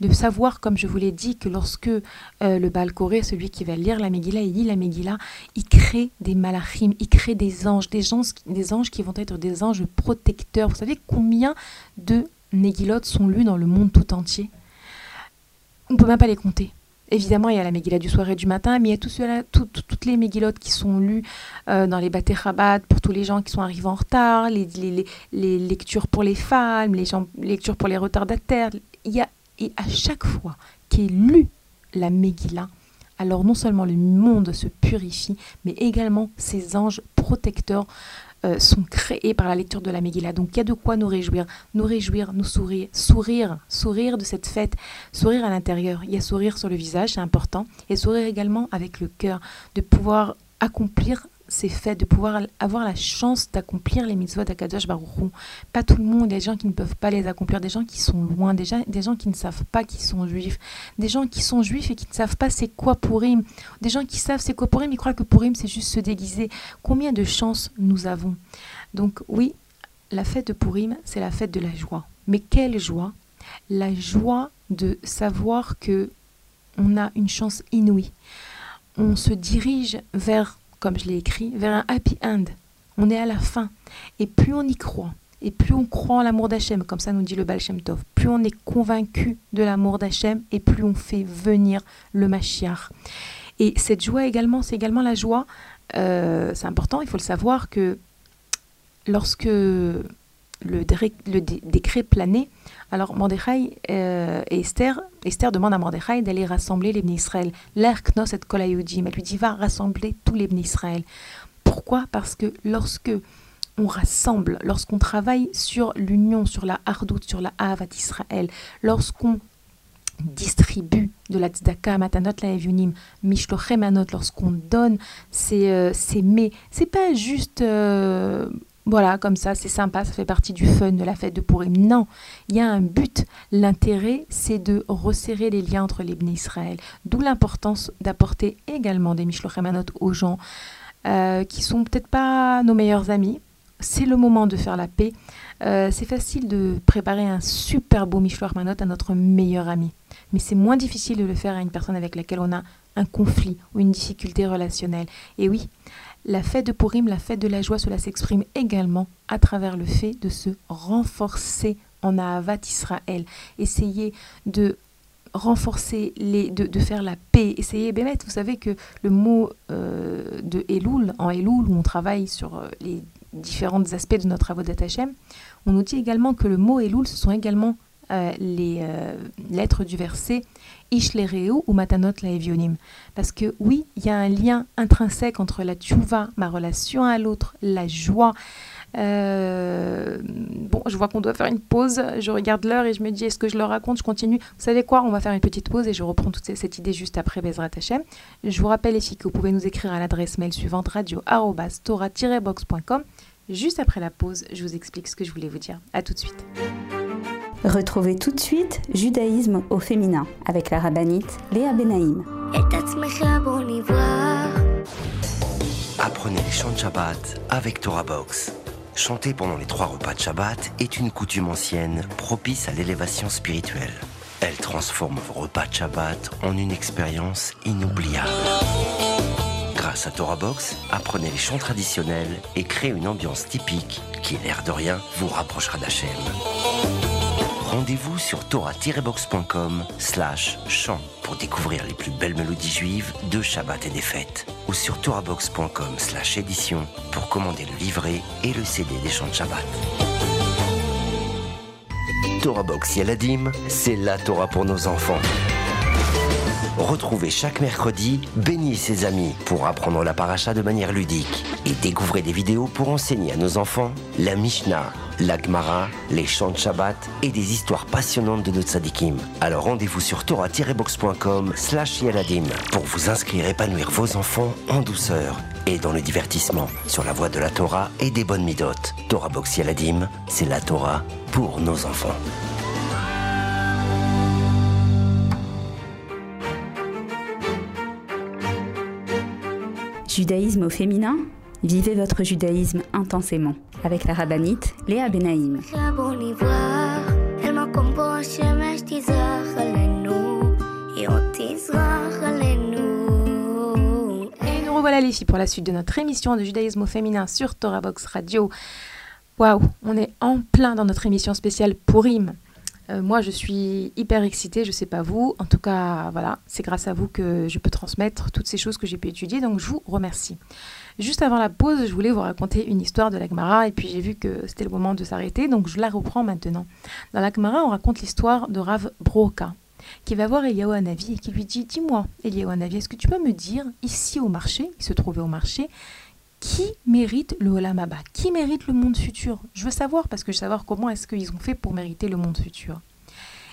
de savoir, comme je vous l'ai dit, que lorsque euh, le Baal Koré, celui qui va lire la Megillah, il lit la Megillah, il crée des malachim, il crée des anges, des anges, des anges qui vont être des anges protecteurs. Vous savez combien de Megillot sont lus dans le monde tout entier? On ne peut même pas les compter. Évidemment, il y a la Megillah du soir et du matin, mais il y a tout toutes les Megillotes qui sont lues euh, dans les Rabat pour tous les gens qui sont arrivés en retard, les, lectures pour les femmes, les lectures pour les retardataires. Y a, et à chaque fois qu'est lue la Megillah, alors non seulement le monde se purifie, mais également ses anges protecteurs euh, sont créés par la lecture de la Megillah. Donc il y a de quoi nous réjouir, nous réjouir, nous sourire, sourire, sourire de cette fête, sourire à l'intérieur. Il y a sourire sur le visage, c'est important, et sourire également avec le cœur, de pouvoir accomplir c'est fait de pouvoir avoir la chance d'accomplir les mitzvot d'Akadosh Baruchou. Pas tout le monde, des gens qui ne peuvent pas les accomplir, des gens qui sont loin, des gens, des gens qui ne savent pas qu'ils sont juifs, des gens qui sont juifs et qui ne savent pas c'est quoi Purim, des gens qui savent c'est quoi Purim, ils croient que Purim c'est juste se déguiser. Combien de chances nous avons? Donc oui, la fête de Purim, c'est la fête de la joie. Mais quelle joie? La joie de savoir que on a une chance inouïe. On se dirige vers comme je l'ai écrit, vers un happy end. On est à la fin. Et plus on y croit, et plus on croit en l'amour d'Hachem, comme ça nous dit le Baal Shem Tov, plus on est convaincu de l'amour d'Hachem, et plus on fait venir le Mashiach. Et cette joie également, c'est également la joie, euh, c'est important, il faut le savoir, que lorsque le, le décret planait, alors Mordechai euh, et Esther, Esther demande à Mordechai d'aller rassembler les Israël. L'air Knos et Kolayudim. Elle lui dit va rassembler tous les Israël. Pourquoi? Parce que lorsque on rassemble, lorsqu'on travaille sur l'union, sur la hardout, sur la havat Israël, lorsqu'on distribue de la tzedaka, matanot la evunim, mishlochemanot, lorsqu'on donne ces, euh, ces mets, c'est pas juste euh, voilà, comme ça, c'est sympa, ça fait partie du fun de la fête de Purim. Non, il y a un but. L'intérêt, c'est de resserrer les liens entre les Israël. D'où l'importance d'apporter également des Mishlochemanot aux gens euh, qui sont peut-être pas nos meilleurs amis. C'est le moment de faire la paix. Euh, c'est facile de préparer un super beau Mishlochemanot à notre meilleur ami. Mais c'est moins difficile de le faire à une personne avec laquelle on a un conflit ou une difficulté relationnelle. Et oui, la fête de Purim, la fête de la joie, cela s'exprime également à travers le fait de se renforcer en Ahavat Israël. Essayer de renforcer, les, de, faire la paix. Essayer, Bémet, vous savez que le mot euh, de Elul, en Elul, où on travaille sur euh, les différents aspects de notre Avodat Hashem, on nous dit également que le mot Elul, ce sont également euh, les lettres du verset Ishlereu ou Matanot la Evionim. Parce que oui, il y a un lien intrinsèque entre la tchouva, ma relation à l'autre, la joie. Euh, bon, je vois qu'on doit faire une pause. Je regarde l'heure et je me dis est-ce que je le raconte? Je continue. Vous savez quoi? On va faire une petite pause et je reprends toute cette idée juste après Bezrat Hashem. Je vous rappelle ici que vous pouvez nous écrire à l'adresse mail suivante radio-box.com. Juste après la pause, je vous explique ce que je voulais vous dire. À tout de suite. Retrouvez tout de suite Judaïsme au féminin avec la rabbinite Léa Benaïm. Apprenez les chants de Shabbat avec Torah Box. Chanter pendant les trois repas de Shabbat est une coutume ancienne propice à l'élévation spirituelle. Elle transforme vos repas de Shabbat en une expérience inoubliable. Grâce à Torah Box, apprenez les chants traditionnels et créez une ambiance typique qui, l'air de rien, vous rapprochera d'Hachem. Rendez-vous sur torah-box.com slash chant pour découvrir les plus belles mélodies juives de Shabbat et des fêtes. Ou sur torahbox.com slash édition pour commander le livret et le CD des chants de Shabbat. Torah Box c'est la Torah pour nos enfants. Retrouvez chaque mercredi Béni et ses amis pour apprendre la paracha de manière ludique et découvrez des vidéos pour enseigner à nos enfants la Mishnah, la Gemara, les chants de Shabbat et des histoires passionnantes de notre tzadikim. Alors rendez-vous sur torah-box.com slash yaladim pour vous inscrire et épanouir vos enfants en douceur et dans le divertissement sur la voie de la Torah et des bonnes midotes. Torah Box Yaladim, c'est la Torah pour nos enfants. Judaïsme au féminin Vivez votre judaïsme intensément avec la rabbinite Léa Benaïm. Et nous revoilà les filles pour la suite de notre émission de judaïsme au féminin sur Torah Box Radio. Waouh, on est en plein dans notre émission spéciale Purim. Euh, moi, je suis hyper excitée, je sais pas vous. En tout cas, voilà, c'est grâce à vous que je peux transmettre toutes ces choses que j'ai pu étudier, donc je vous remercie. Juste avant la pause, je voulais vous raconter une histoire de l'Agmara, et puis j'ai vu que c'était le moment de s'arrêter, donc je la reprends maintenant. Dans l'Agmara, on raconte l'histoire de Rav Broka, qui va voir Eliyahu Hanavi et qui lui dit Dis-moi, Eliyahu Hanavi, est-ce que tu peux me dire, ici au marché, il se trouvait au marché, qui mérite le Olam Abba Qui mérite le monde futur? Je veux savoir, parce que je veux savoir comment est-ce qu'ils ont fait pour mériter le monde futur.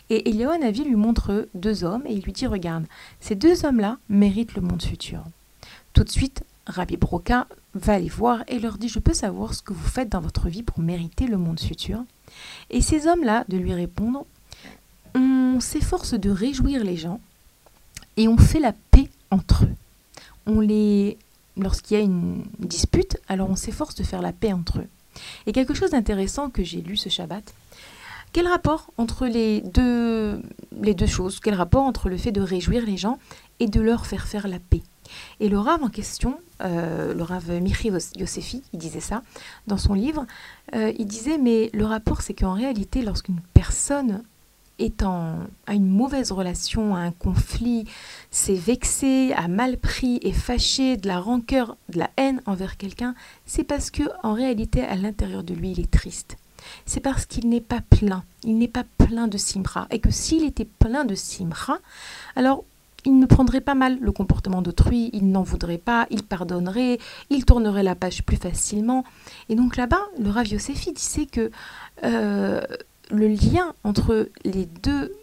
Et Eliyahu Hanavi lui montre deux hommes et il lui dit Regarde, ces deux hommes-là méritent le monde futur. Tout de suite, Rabbi Broca va les voir et leur dit Je peux savoir ce que vous faites dans votre vie pour mériter le monde futur? Et ces hommes-là, de lui répondre On s'efforce de réjouir les gens et on fait la paix entre eux. On les lorsqu'il y a une dispute, alors on s'efforce de faire la paix entre eux. Et quelque chose d'intéressant que j'ai lu ce Shabbat, quel rapport entre les deux, choses? Quel rapport entre le fait de réjouir les gens et de leur faire faire la paix? Et le Rav en question, euh, le Rav Michi Yosefi, il disait ça dans son livre, euh, il disait mais le rapport c'est qu'en réalité lorsqu'une personne est en, une mauvaise relation, a un conflit, s'est vexé, a mal pris, est fâché, de la rancœur, de la haine envers quelqu'un, c'est parce que en réalité à l'intérieur de lui il est triste. C'est parce qu'il n'est pas plein, il n'est pas plein de simra, et que s'il était plein de simra, alors il ne prendrait pas mal le comportement d'autrui, il n'en voudrait pas, il pardonnerait, il tournerait la page plus facilement. Et donc là-bas, le Rav disait que euh, le lien entre les deux,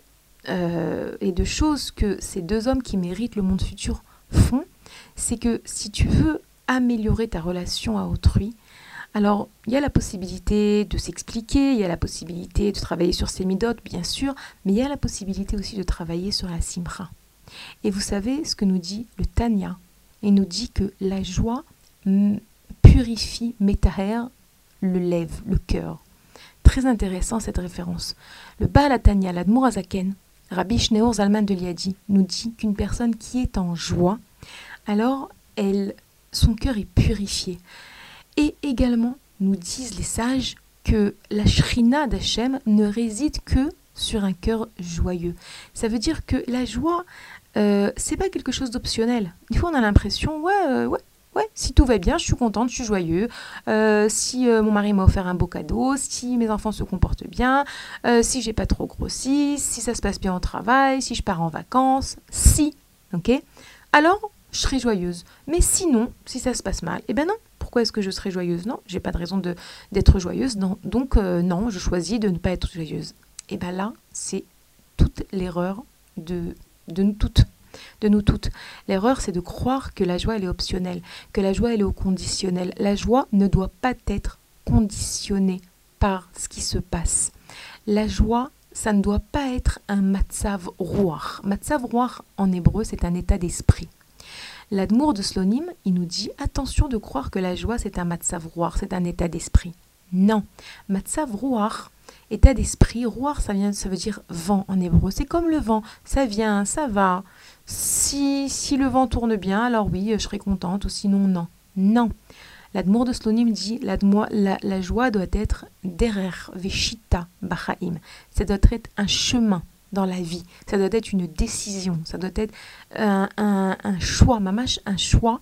euh, les deux choses que ces deux hommes qui méritent le monde futur font, c'est que si tu veux améliorer ta relation à autrui, alors il y a la possibilité de s'expliquer, il y a la possibilité de travailler sur ses midotes, bien sûr, mais il y a la possibilité aussi de travailler sur la simra. Et vous savez ce que nous dit le Tanya? Il nous dit que la joie purifie, métaher, le lève, le cœur. Très intéressant cette référence. Le Baal Tanya, l'Admour Azaken, Rabbi Shneor Zalman de Liadi, nous dit qu'une personne qui est en joie, alors elle, son cœur est purifié. Et également, nous disent les sages que la shrina d'Hachem ne réside que sur un cœur joyeux. Ça veut dire que la joie, euh, c'est pas quelque chose d'optionnel. Des fois, on a l'impression, ouais, euh, ouais, ouais, si tout va bien, je suis contente, je suis joyeux. Euh, si mon mari m'a offert un beau cadeau, si mes enfants se comportent bien, si j'ai pas trop grossi, si ça se passe bien au travail, si je pars en vacances, si, ok? Alors, je serai joyeuse. Mais sinon, si ça se passe mal, eh ben non. Pourquoi est-ce que je serai joyeuse? Non, j'ai pas de raison d'être joyeuse. Donc, non, je choisis de ne pas être joyeuse. Et ben là, c'est toute l'erreur de de nous toutes. De nous toutes. L'erreur, c'est de croire que la joie, elle est optionnelle, que la joie, elle est au conditionnel. La joie ne doit pas être conditionnée par ce qui se passe. La joie, ça ne doit pas être un matzav roar. Matzav roar, en hébreu, c'est un état d'esprit. L'admour de Slonim, il nous dit attention de croire que la joie, c'est un matzav roar, c'est un état d'esprit. Non, matzav roar, état d'esprit. Roar, ça, vient, ça veut dire vent en hébreu. C'est comme le vent. Ça vient, ça va. Si, si le vent tourne bien, alors oui, je serai contente, ou sinon non. Non. L'admour de Slonim dit la, la, joie doit être derer, veshita, bachaim. Ça doit être un chemin dans la vie. Ça doit être une décision. Ça doit être un, un, un choix, mamache, un choix.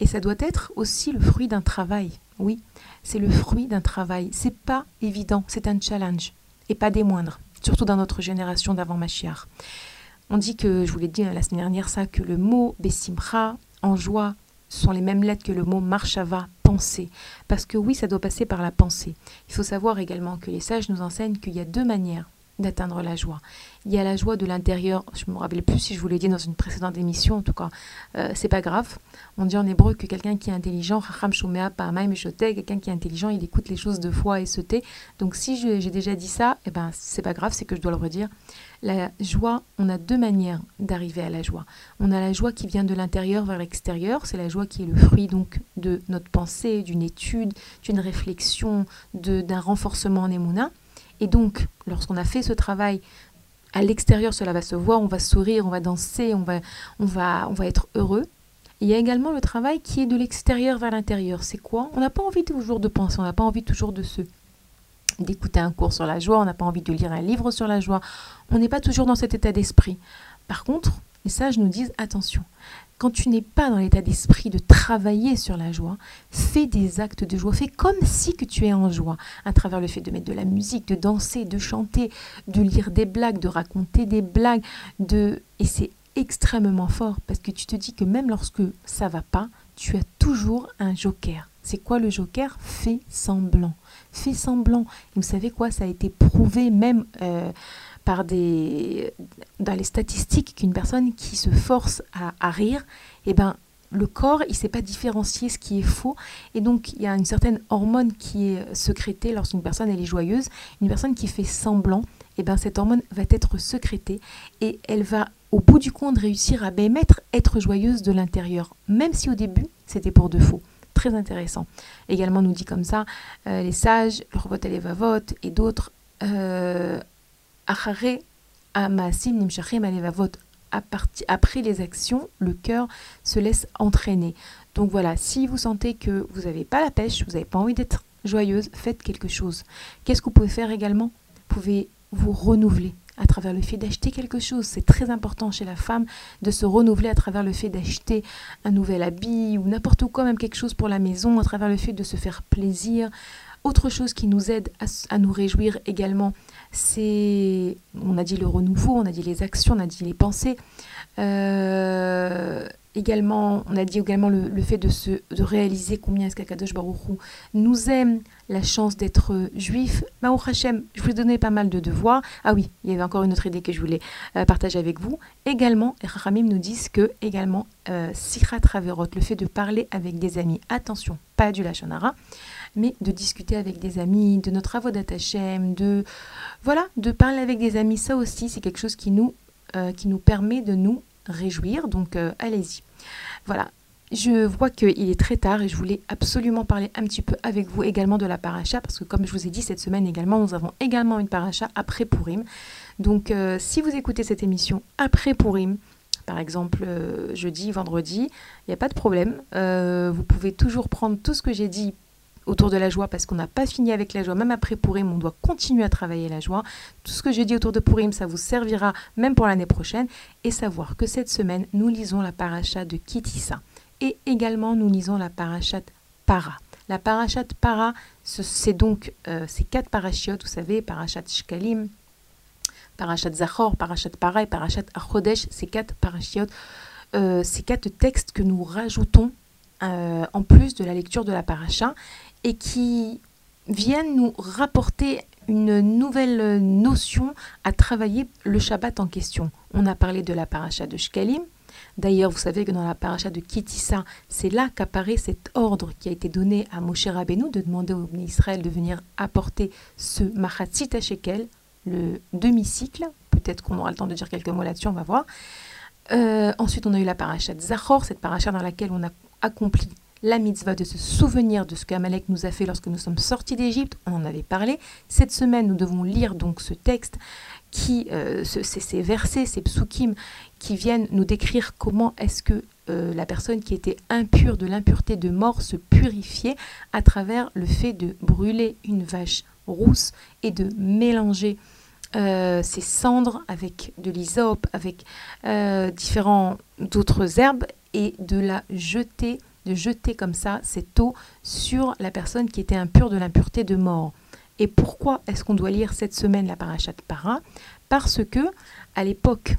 Et ça doit être aussi le fruit d'un travail. Oui, c'est le fruit d'un travail. C'est pas évident, c'est un challenge. Et pas des moindres, surtout dans notre génération d'avant Machiar. On dit que, je vous l'ai dit la semaine dernière, ça, que le mot Bessimra, en joie, sont les mêmes lettres que le mot Marshava, penser. Parce que oui, ça doit passer par la pensée. Il faut savoir également que les sages nous enseignent qu'il y a deux manières d'atteindre la joie. Il y a la joie de l'intérieur. Je me rappelle plus si je vous l'ai dit dans une précédente émission. En tout cas, euh, c'est pas grave. On dit en hébreu que quelqu'un qui est intelligent, quelqu'un qui est intelligent, il écoute les choses de foi et se tait. Donc si j'ai déjà dit ça, eh ben c'est pas grave, c'est que je dois le redire. La joie, on a deux manières d'arriver à la joie. On a la joie qui vient de l'intérieur vers l'extérieur. C'est la joie qui est le fruit donc de notre pensée, d'une étude, d'une réflexion, d'un renforcement en émouna. Et donc, lorsqu'on a fait ce travail à l'extérieur, cela va se voir, on va sourire, on va danser, on va, on va, être heureux. Il y a également le travail qui est de l'extérieur vers l'intérieur. C'est quoi? On n'a pas envie toujours de penser, on n'a pas envie toujours de se d'écouter un cours sur la joie, on n'a pas envie de lire un livre sur la joie. On n'est pas toujours dans cet état d'esprit. Par contre, les sages nous disent attention, quand tu n'es pas dans l'état d'esprit de travailler sur la joie, fais des actes de joie, fais comme si que tu es en joie, à travers le fait de mettre de la musique, de danser, de chanter, de lire des blagues, de raconter des blagues, de et c'est extrêmement fort parce que tu te dis que même lorsque ça va pas, tu as toujours un joker. C'est quoi le joker? Fais semblant. Fais semblant. Et vous savez quoi? Ça a été prouvé même euh, par des, dans les statistiques qu'une personne qui se force à, rire, eh ben, le corps, il ne sait pas différencier ce qui est faux. Et donc, il y a une certaine hormone qui est sécrétée lorsqu'une personne elle est joyeuse. Une personne qui fait semblant, eh ben, cette hormone va être sécrétée et elle va, au bout du compte, réussir à émettre être joyeuse de l'intérieur. Même si au début, c'était pour de faux. Très intéressant. Également, nous dit comme ça, euh, les sages, le robot et et d'autres, euh, après les actions, le cœur se laisse entraîner. Donc voilà, si vous sentez que vous n'avez pas la pêche, vous n'avez pas envie d'être joyeuse, faites quelque chose. Qu'est-ce que vous pouvez faire également? Vous pouvez vous renouveler à travers le fait d'acheter quelque chose. C'est très important chez la femme de se renouveler à travers le fait d'acheter un nouvel habit ou n'importe quoi, même quelque chose pour la maison, à travers le fait de se faire plaisir. Autre chose qui nous aide à nous réjouir également, c'est, on a dit le renouveau, on a dit les actions, on a dit les pensées. Euh, également, on a dit également le, fait de, se, de réaliser combien est-ce qu'Akadosh Baruchou nous aime, la chance d'être juif. Baruch Hashem, je vous ai donné pas mal de devoirs. Ah oui, il y avait encore une autre idée que je voulais euh, partager avec vous. Également, Rachamim nous disent que, également, euh, Traverot, le fait de parler avec des amis, attention, pas du Lachonara, mais de discuter avec des amis, de nos travaux d'Atachem, de voilà, de parler avec des amis, ça aussi c'est quelque chose qui nous, euh, qui nous permet de nous réjouir. Donc euh, allez-y. Voilà. Je vois qu'il est très tard et je voulais absolument parler un petit peu avec vous également de la paracha parce que comme je vous ai dit cette semaine également, nous avons également une paracha après Purim. Donc euh, si vous écoutez cette émission après Purim, par exemple jeudi, vendredi, il n'y a pas de problème. vous pouvez toujours prendre tout ce que j'ai dit autour de la joie parce qu'on n'a pas fini avec la joie. Même après Purim, on doit continuer à travailler la joie. Tout ce que j'ai dit autour de Purim, ça vous servira même pour l'année prochaine. Et savoir que cette semaine, nous lisons la paracha de Kitissa. Et également, nous lisons la parachat Para. La parachat Para, c'est donc euh, ces quatre parachiotes, vous savez, parachat Shkalim, parachat Zachor, parachat Para et parachat Achodesh, ces quatre parachiotes, euh, ces quatre textes que nous rajoutons euh, en plus de la lecture de la paracha et qui viennent nous rapporter une nouvelle notion à travailler le Shabbat en question. On a parlé de la paracha de Shkalim. D'ailleurs, vous savez que dans la paracha de Kitissa, c'est là qu'apparaît cet ordre qui a été donné à Moshe Rabbeinu de demander au peuple Israël de venir apporter ce Machatzit Shekel, le demi-cycle. Peut-être qu'on aura le temps de dire quelques mots là-dessus, on va voir. Euh, ensuite, on a eu la paracha de Zachor, cette paracha dans laquelle on a accompli la mitzvah de se souvenir de ce qu'Amalek nous a fait lorsque nous sommes sortis d'Égypte, on en avait parlé. Cette semaine, nous devons lire donc ce texte qui, euh, ces versets, ces psukim, qui viennent nous décrire comment est-ce que euh, la personne qui était impure de l'impureté de mort se purifiait à travers le fait de brûler une vache rousse et de mélanger euh, ces cendres avec de l'hysope, avec différents d'autres herbes et de la jeter de jeter comme ça cette eau sur la personne qui était impure de l'impureté de mort. Et pourquoi est-ce qu'on doit lire cette semaine la parachat para? Parce que à l'époque,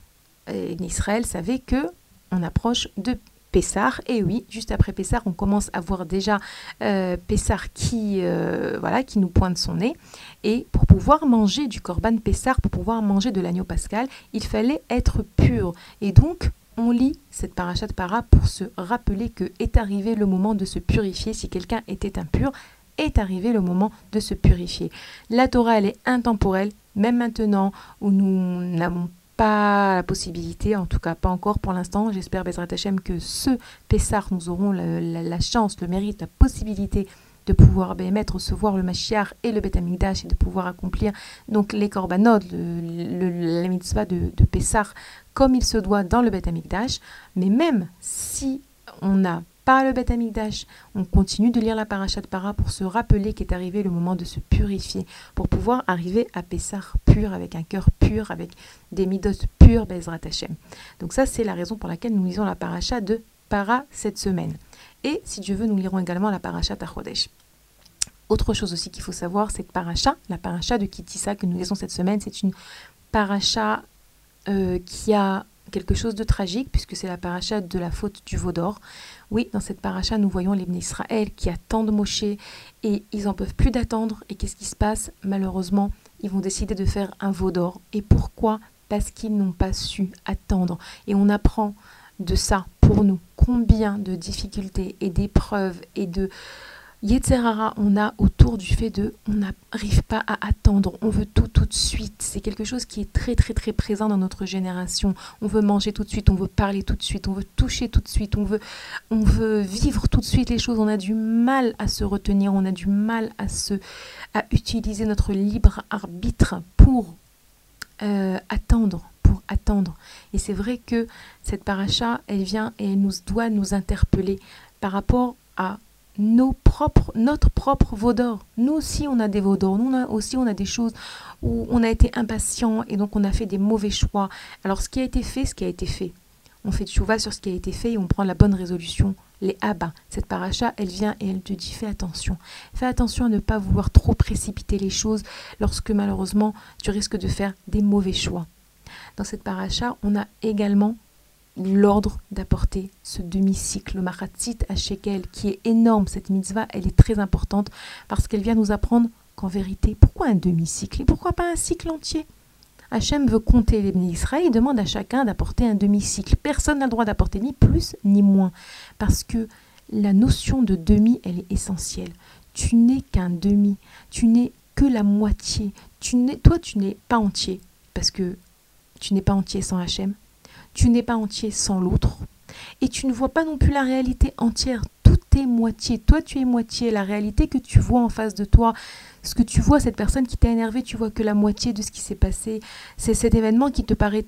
euh, Israël savait que on approche de Pessar. Et oui, juste après Pessar, on commence à voir déjà euh, Pessar qui, euh, voilà, qui nous pointe son nez. Et pour pouvoir manger du Corban Pessar, pour pouvoir manger de l'agneau pascal, il fallait être pur. Et donc, on lit cette parachat para pour se rappeler que est arrivé le moment de se purifier si quelqu'un était impur est arrivé le moment de se purifier. La Torah, elle est intemporelle, même maintenant où nous n'avons pas la possibilité, en tout cas pas encore pour l'instant. J'espère, Bezrat Hashem, que ce Pessar, nous aurons la, chance, le mérite, la possibilité de pouvoir mettre, recevoir le Mashiach et le Bet et de pouvoir accomplir donc les korbanot, le, la mitzvah de, de comme il se doit dans le Bet Mais même si on n'a pas le Beth Amikdash. On continue de lire la paracha de para pour se rappeler qu'est arrivé le moment de se purifier, pour pouvoir arriver à Pessar pur, avec un cœur pur, avec des midot purs, Bezrat Hashem. Donc ça, c'est la raison pour laquelle nous lisons la paracha de para cette semaine. Et si Dieu veut, nous lirons également la paracha Tachodesh. Autre chose aussi qu'il faut savoir, cette paracha, la paracha de Kitissa que nous lisons cette semaine, c'est une paracha euh, qui a quelque chose de tragique puisque c'est la paracha de la faute du veau d'or. Oui, dans cette paracha, nous voyons les Israël qui attendent Moshe et ils en peuvent plus d'attendre. Et qu'est-ce qui se passe? Malheureusement, ils vont décider de faire un veau d'or. Et pourquoi? Parce qu'ils n'ont pas su attendre. Et on apprend de ça pour nous combien de difficultés et d'épreuves et de Yetzerara, on a autour du fait de on n'arrive pas à attendre, on veut tout tout de suite. C'est quelque chose qui est très très très présent dans notre génération. On veut manger tout de suite, on veut parler tout de suite, on veut toucher tout de suite, on veut, on veut vivre tout de suite les choses. On a du mal à se retenir, on a du mal à, se, à utiliser notre libre arbitre pour euh, attendre attendre. Et c'est vrai que cette paracha, elle vient et elle nous doit nous interpeller par rapport à nos propres, notre propre veau d'or. Nous aussi, on a des veaux d'or. Nous aussi, on a des choses où on a été impatient et donc on a fait des mauvais choix. Alors, ce qui a été fait, ce qui a été fait. On fait chouva sur ce qui a été fait et on prend la bonne résolution. Les abats. Cette paracha, elle vient et elle te dit fais attention. Fais attention à ne pas vouloir trop précipiter les choses lorsque malheureusement tu risques de faire des mauvais choix. Dans cette paracha, on a également l'ordre d'apporter ce demi-cycle, le maratzit à Shekel, qui est énorme. Cette mitzvah, elle est très importante parce qu'elle vient nous apprendre qu'en vérité, pourquoi un demi-cycle et pourquoi pas un cycle entier? Hachem veut compter les Israël et demande à chacun d'apporter un demi-cycle. Personne n'a le droit d'apporter ni plus ni moins parce que la notion de demi, elle est essentielle. Tu n'es qu'un demi, tu n'es que la moitié. Tu toi, tu n'es pas entier parce que tu n'es pas entier sans Hachem tu n'es pas entier sans l'autre. Et tu ne vois pas non plus la réalité entière. Tout est moitié. Toi, tu es moitié. La réalité que tu vois en face de toi, ce que tu vois, cette personne qui t'a énervé, tu vois que la moitié de ce qui s'est passé. C'est cet événement qui te paraît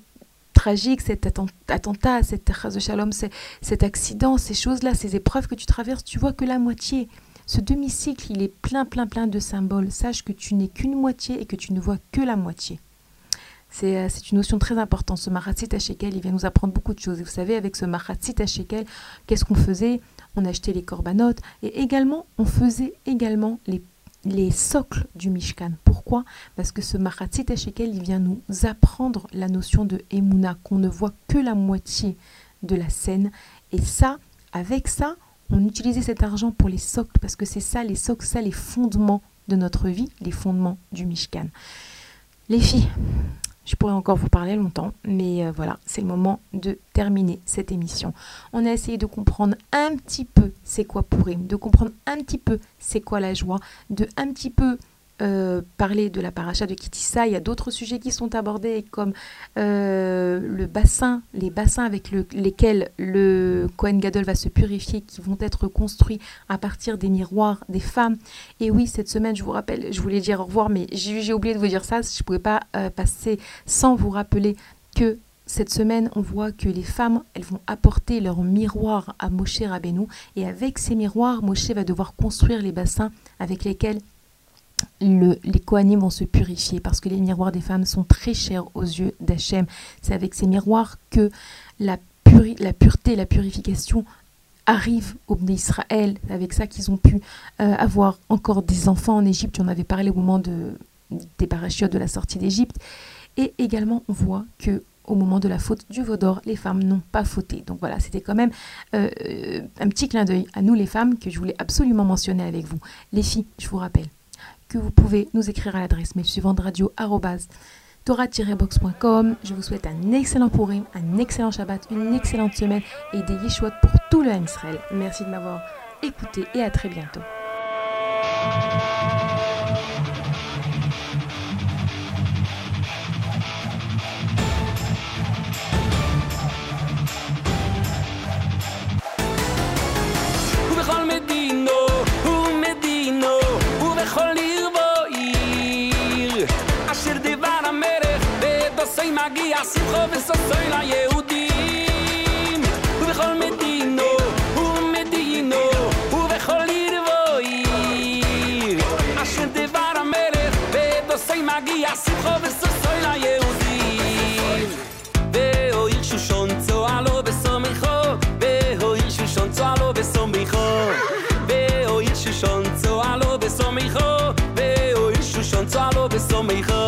tragique, cet attentat, cette de shalom, cet accident, ces choses-là, ces épreuves que tu traverses, tu vois que la moitié. Ce demi-cycle, il est plein, plein, plein de symboles. Sache que tu n'es qu'une moitié et que tu ne vois que la moitié. Euh, c'est une notion très importante. Ce Mahatzit Shekel, il vient nous apprendre beaucoup de choses. Vous savez, avec ce Mahatzit Shekel, qu'est-ce qu'on faisait? On achetait les corbanotes et également, on faisait également les, les socles du Mishkan. Pourquoi? Parce que ce Mahatzit Shekel, il vient nous apprendre la notion de Emouna, qu'on ne voit que la moitié de la scène. Et ça, avec ça, on utilisait cet argent pour les socles, parce que c'est ça, les socles, ça, les fondements de notre vie, les fondements du Mishkan. Les filles, je pourrais encore vous parler longtemps, mais euh, voilà, c'est le moment de terminer cette émission. On a essayé de comprendre un petit peu c'est quoi Purim, de comprendre un petit peu c'est quoi la joie, de un petit peu euh, parler de la paracha de Kitissa. Il y a d'autres sujets qui sont abordés comme euh, le bassin, les bassins avec lesquels le Kohen Gadol va se purifier, qui vont être construits à partir des miroirs des femmes. Et oui, cette semaine, je vous rappelle, je voulais dire au revoir, mais j'ai oublié de vous dire ça. Je ne pouvais pas euh, passer sans vous rappeler que cette semaine, on voit que les femmes, elles vont apporter leur miroir à Moshe Rabbeinu. Et avec ces miroirs, Moshe va devoir construire les bassins avec lesquels les Kohanim vont se purifier parce que les miroirs des femmes sont très chers aux yeux d'Hachem. C'est avec ces miroirs que la, pureté, la purification arrive au Israël. C'est avec ça qu'ils ont pu euh, avoir encore des enfants en Égypte. On avait parlé au moment de, des parachutes de la sortie d'Égypte. Et également, on voit que au moment de la faute du veau d'or, les femmes n'ont pas fauté. Donc voilà, c'était quand même euh, un petit clin d'œil à nous les femmes que je voulais absolument mentionner avec vous. Les filles, je vous rappelle vous pouvez nous écrire à l'adresse mail suivante radio boxcom Je vous souhaite un excellent Purim, un excellent Shabbat, une excellente semaine et des Yeshuot pour tout le Israël. Merci de m'avoir écouté et à très bientôt. מגיע שמחו וסוסוי ליהודים. ובכל מדינו ומדינו ובכל עיר. ועיר אשר דבר המלך בדוסי מגיע שמחו וסוסוי ליהודים. ואויר שושון צועה לו בסומיכו ואויר שושון צועה לו בסומיכו ואויר שושון צועה לו בסומיכו ואויר שושון צועה לו בסומיכו